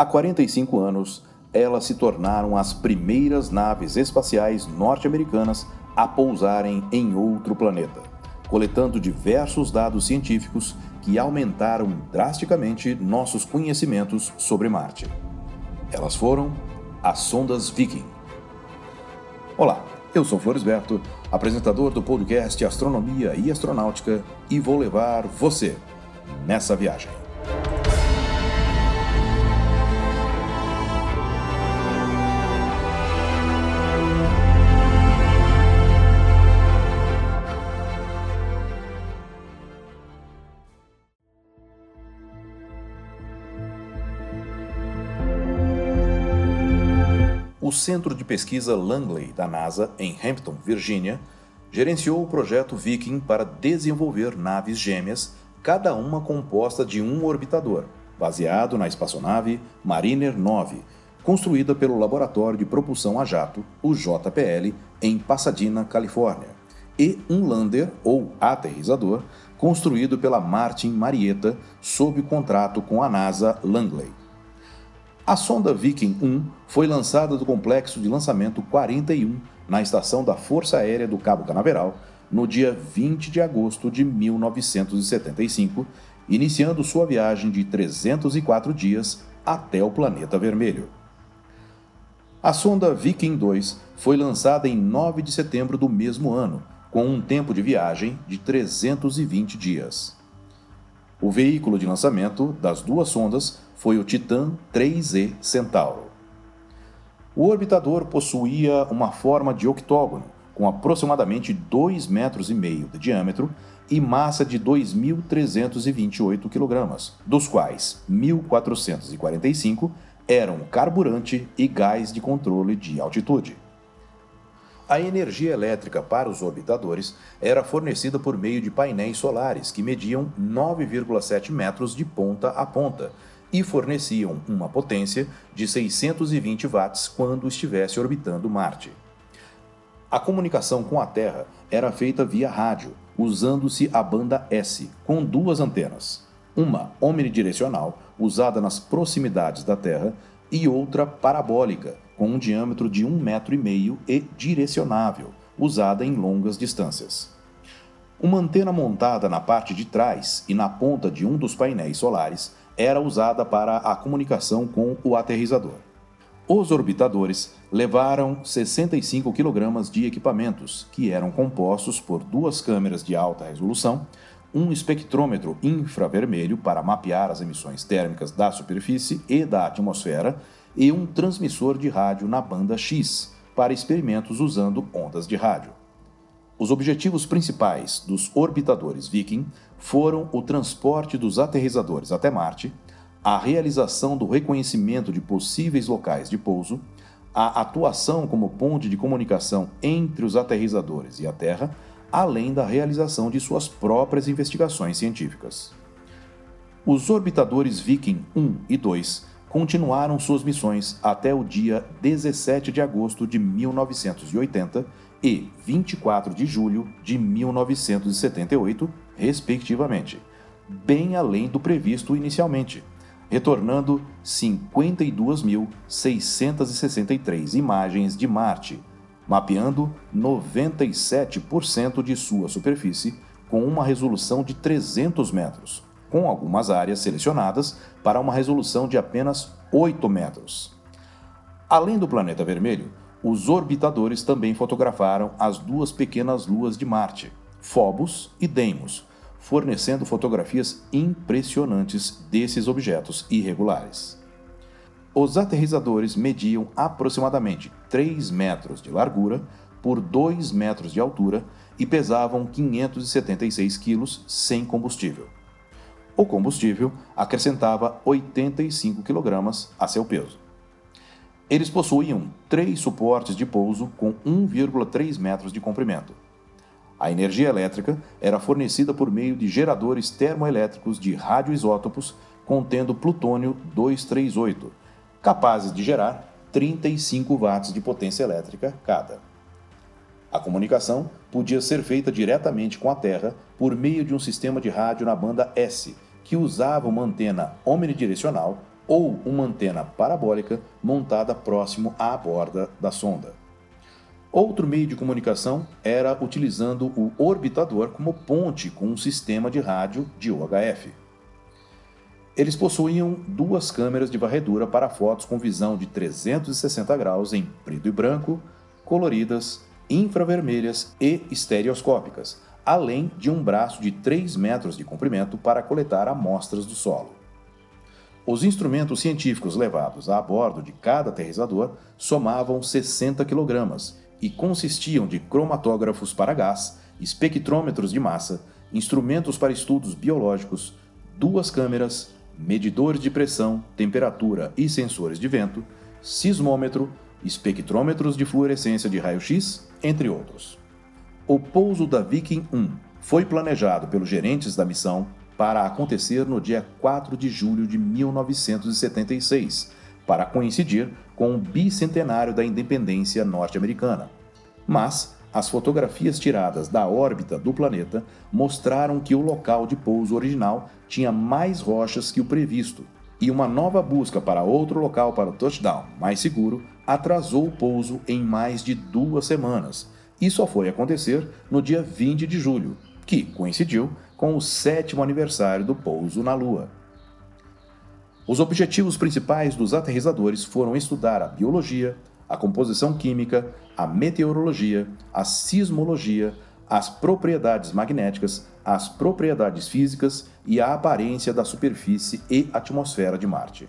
Há 45 anos, elas se tornaram as primeiras naves espaciais norte-americanas a pousarem em outro planeta, coletando diversos dados científicos que aumentaram drasticamente nossos conhecimentos sobre Marte. Elas foram as sondas Viking. Olá, eu sou Floresberto, apresentador do podcast Astronomia e Astronáutica, e vou levar você nessa viagem. O Centro de Pesquisa Langley da NASA, em Hampton, Virgínia, gerenciou o projeto Viking para desenvolver naves gêmeas, cada uma composta de um orbitador, baseado na espaçonave Mariner 9, construída pelo Laboratório de Propulsão a Jato, o JPL, em Pasadena, Califórnia, e um lander ou aterrizador construído pela Martin Marietta sob contrato com a NASA Langley. A sonda Viking 1 foi lançada do complexo de lançamento 41 na estação da Força Aérea do Cabo Canaveral no dia 20 de agosto de 1975, iniciando sua viagem de 304 dias até o planeta vermelho. A sonda Viking 2 foi lançada em 9 de setembro do mesmo ano, com um tempo de viagem de 320 dias. O veículo de lançamento das duas sondas foi o Titan 3E Centauro. O orbitador possuía uma forma de octógono, com aproximadamente 2,5 metros e meio de diâmetro e massa de 2.328 kg, dos quais 1.445 eram carburante e gás de controle de altitude. A energia elétrica para os orbitadores era fornecida por meio de painéis solares que mediam 9,7 metros de ponta a ponta e forneciam uma potência de 620 watts quando estivesse orbitando Marte. A comunicação com a Terra era feita via rádio, usando-se a banda S, com duas antenas, uma omnidirecional, usada nas proximidades da Terra, e outra parabólica, com um diâmetro de um metro meio e direcionável, usada em longas distâncias. Uma antena montada na parte de trás e na ponta de um dos painéis solares era usada para a comunicação com o aterrizador. Os orbitadores levaram 65 kg de equipamentos, que eram compostos por duas câmeras de alta resolução, um espectrômetro infravermelho para mapear as emissões térmicas da superfície e da atmosfera e um transmissor de rádio na banda X para experimentos usando ondas de rádio. Os objetivos principais dos orbitadores Viking foram o transporte dos aterrizadores até Marte, a realização do reconhecimento de possíveis locais de pouso, a atuação como ponte de comunicação entre os aterrizadores e a Terra, além da realização de suas próprias investigações científicas. Os orbitadores Viking 1 e 2 continuaram suas missões até o dia 17 de agosto de 1980 e 24 de julho de 1978, respectivamente, bem além do previsto inicialmente, retornando 52.663 imagens de Marte, mapeando 97% de sua superfície com uma resolução de 300 metros, com algumas áreas selecionadas para uma resolução de apenas 8 metros. Além do planeta vermelho, os orbitadores também fotografaram as duas pequenas luas de Marte, Phobos e Deimos, fornecendo fotografias impressionantes desses objetos irregulares. Os aterrizadores mediam aproximadamente 3 metros de largura por 2 metros de altura e pesavam 576 quilos sem combustível. O combustível acrescentava 85 quilogramas a seu peso. Eles possuíam três suportes de pouso com 1,3 metros de comprimento. A energia elétrica era fornecida por meio de geradores termoelétricos de radioisótopos contendo plutônio 238, capazes de gerar 35 watts de potência elétrica cada. A comunicação podia ser feita diretamente com a Terra por meio de um sistema de rádio na banda S, que usava uma antena omnidirecional ou uma antena parabólica montada próximo à borda da sonda. Outro meio de comunicação era utilizando o orbitador como ponte com um sistema de rádio de UHF. Eles possuíam duas câmeras de varredura para fotos com visão de 360 graus em preto e branco, coloridas, infravermelhas e estereoscópicas, além de um braço de 3 metros de comprimento para coletar amostras do solo. Os instrumentos científicos levados a bordo de cada aterrizador somavam 60 kg e consistiam de cromatógrafos para gás, espectrômetros de massa, instrumentos para estudos biológicos, duas câmeras, medidores de pressão, temperatura e sensores de vento, sismômetro, espectrômetros de fluorescência de raio-x, entre outros. O pouso da Viking 1 foi planejado pelos gerentes da missão para acontecer no dia 4 de julho de 1976, para coincidir com o bicentenário da independência norte-americana. Mas as fotografias tiradas da órbita do planeta mostraram que o local de pouso original tinha mais rochas que o previsto, e uma nova busca para outro local para o touchdown mais seguro atrasou o pouso em mais de duas semanas, e só foi acontecer no dia 20 de julho, que coincidiu com o sétimo aniversário do pouso na Lua. Os objetivos principais dos aterrizadores foram estudar a biologia, a composição química, a meteorologia, a sismologia, as propriedades magnéticas, as propriedades físicas e a aparência da superfície e atmosfera de Marte.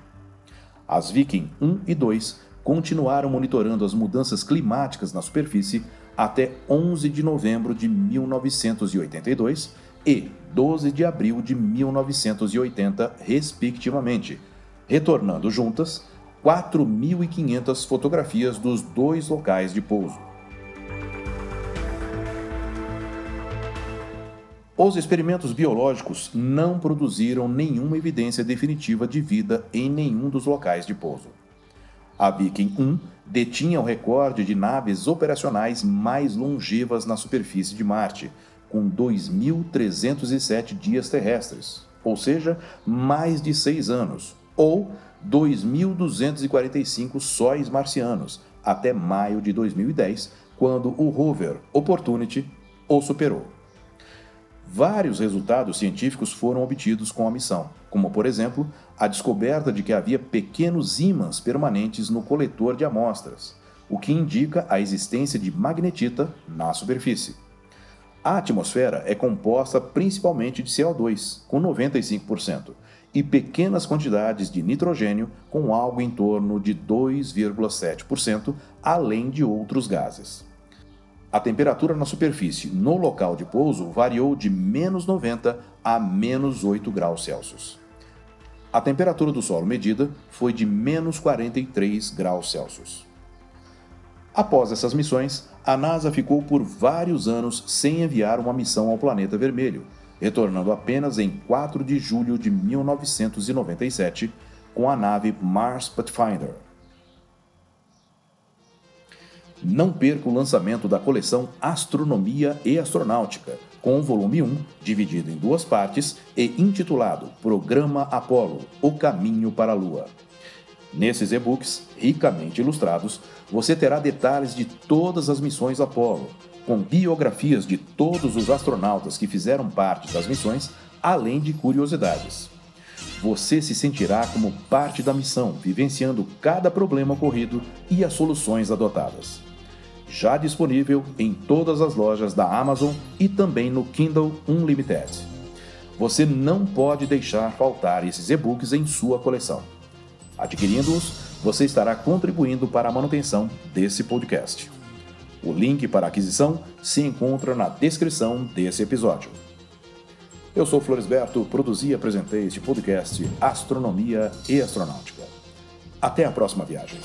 As Viking 1 e 2 continuaram monitorando as mudanças climáticas na superfície até 11 de novembro de 1982 e 12 de abril de 1980, respectivamente, retornando juntas 4.500 fotografias dos dois locais de pouso. Os experimentos biológicos não produziram nenhuma evidência definitiva de vida em nenhum dos locais de pouso. A Viking 1 detinha o recorde de naves operacionais mais longevas na superfície de Marte, com 2.307 dias terrestres, ou seja, mais de seis anos, ou 2.245 sóis marcianos, até maio de 2010, quando o rover Opportunity o superou. Vários resultados científicos foram obtidos com a missão, como, por exemplo, a descoberta de que havia pequenos ímãs permanentes no coletor de amostras, o que indica a existência de magnetita na superfície. A atmosfera é composta principalmente de CO2, com 95%, e pequenas quantidades de nitrogênio, com algo em torno de 2,7%, além de outros gases. A temperatura na superfície no local de pouso variou de menos 90 a menos 8 graus Celsius. A temperatura do solo medida foi de menos 43 graus Celsius. Após essas missões, a NASA ficou por vários anos sem enviar uma missão ao planeta vermelho, retornando apenas em 4 de julho de 1997 com a nave Mars Pathfinder. Não perca o lançamento da coleção Astronomia e Astronáutica, com o volume 1, dividido em duas partes e intitulado Programa Apolo O Caminho para a Lua. Nesses e-books, ricamente ilustrados, você terá detalhes de todas as missões Apolo, com biografias de todos os astronautas que fizeram parte das missões, além de curiosidades. Você se sentirá como parte da missão, vivenciando cada problema ocorrido e as soluções adotadas. Já disponível em todas as lojas da Amazon e também no Kindle Unlimited. Você não pode deixar faltar esses e-books em sua coleção. Adquirindo-os, você estará contribuindo para a manutenção desse podcast. O link para aquisição se encontra na descrição desse episódio. Eu sou Floresberto, produzi e apresentei este podcast Astronomia e Astronáutica. Até a próxima viagem.